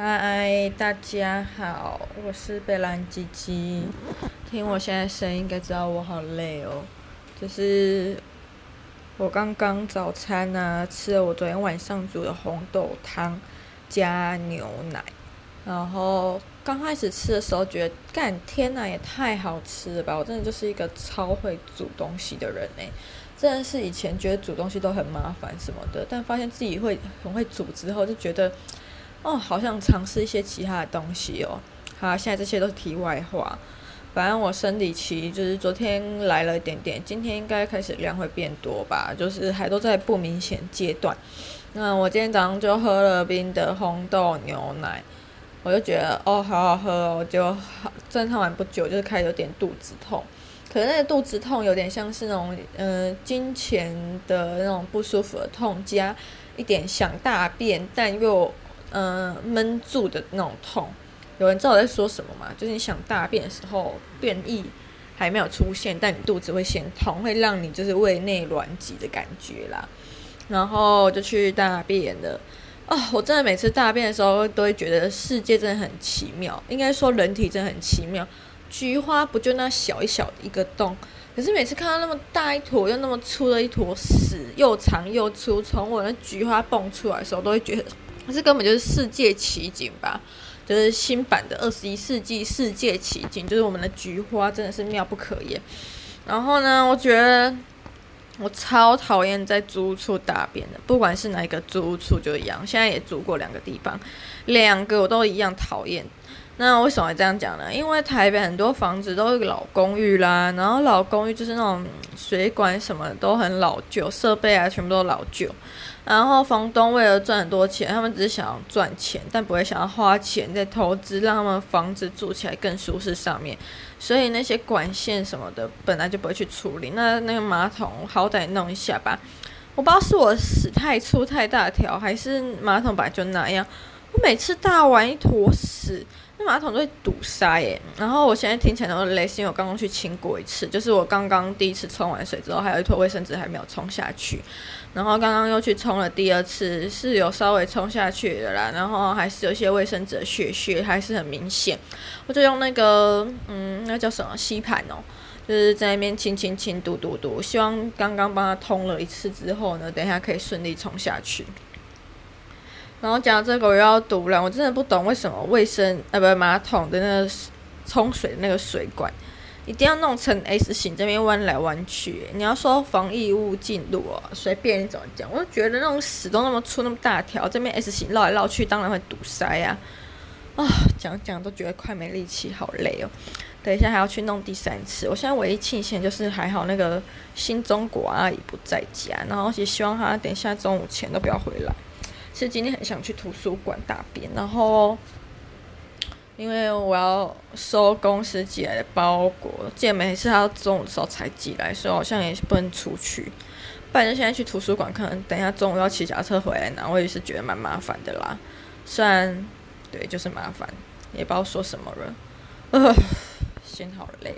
嗨，大家好，我是贝兰鸡鸡。听我现在声音，应该知道我好累哦。就是我刚刚早餐呢、吃了我昨天晚上煮的红豆汤加牛奶。然后刚开始吃的时候，觉得干天呐，也太好吃了吧！我真的就是一个超会煮东西的人哎，真的是以前觉得煮东西都很麻烦什么的，但发现自己会很会煮之后，就觉得。哦，好想尝试一些其他的东西哦。好，现在这些都是题外话。反正我生理期就是昨天来了一点点，今天应该开始量会变多吧，就是还都在不明显阶段。那我今天早上就喝了冰的红豆牛奶，我就觉得哦，好好喝哦，就好。正常完不久，就是开始有点肚子痛。可是那个肚子痛有点像是那种嗯、呃，经前的那种不舒服的痛，加一点想大便，但又。嗯，闷住的那种痛，有人知道我在说什么吗？就是你想大便的时候，便意还没有出现，但你肚子会先痛，会让你就是胃内卵挤的感觉啦。然后就去大便了。哦，我真的每次大便的时候，都会觉得世界真的很奇妙。应该说人体真的很奇妙。菊花不就那小一小的一个洞，可是每次看到那么大一坨又那么粗的一坨屎，又长又粗，从我的菊花蹦出来的时候，都会觉得。这根本就是世界奇景吧，就是新版的二十一世纪世界奇景，就是我们的菊花真的是妙不可言。然后呢，我觉得我超讨厌在租屋处大便的，不管是哪一个租屋处就一样。现在也租过两个地方，两个我都一样讨厌。那为什么会这样讲呢？因为台北很多房子都是老公寓啦，然后老公寓就是那种水管什么都很老旧，设备啊全部都老旧。然后房东为了赚很多钱，他们只是想要赚钱，但不会想要花钱在投资，让他们房子住起来更舒适上面。所以那些管线什么的本来就不会去处理。那那个马桶好歹弄一下吧。我不知道是我屎太粗太大条，还是马桶本来就那样。我每次大完一坨屎。那马桶都会堵塞耶，然后我现在听起来都累，是因为我刚刚去清过一次，就是我刚刚第一次冲完水之后，还有一坨卫生纸还没有冲下去，然后刚刚又去冲了第二次，是有稍微冲下去的啦，然后还是有些卫生纸的屑屑还是很明显，我就用那个嗯，那叫什么吸盘哦，就是在那边清清清嘟嘟嘟，希望刚刚帮他通了一次之后呢，等一下可以顺利冲下去。然后讲到这个，我又要读了。我真的不懂为什么卫生呃不马桶的那个冲水的那个水管一定要弄成 S 型，这边弯来弯去。你要说防异物进入哦，随便你怎么讲，我就觉得那种屎都那么粗那么大条，这边 S 型绕来绕去，当然会堵塞呀。啊，讲讲都觉得快没力气，好累哦。等一下还要去弄第三次。我现在唯一庆幸就是还好那个新中国阿姨不在家，然后也希望她等一下中午前都不要回来。其实今天很想去图书馆大便，然后因为我要收公司寄来的包裹，见每次他中午的时候才寄来，所以好像也不能出去。不然就现在去图书馆，可能等一下中午要骑脚踏车回来拿，我也是觉得蛮麻烦的啦。虽然对，就是麻烦，也不知道说什么了，呃，心好累。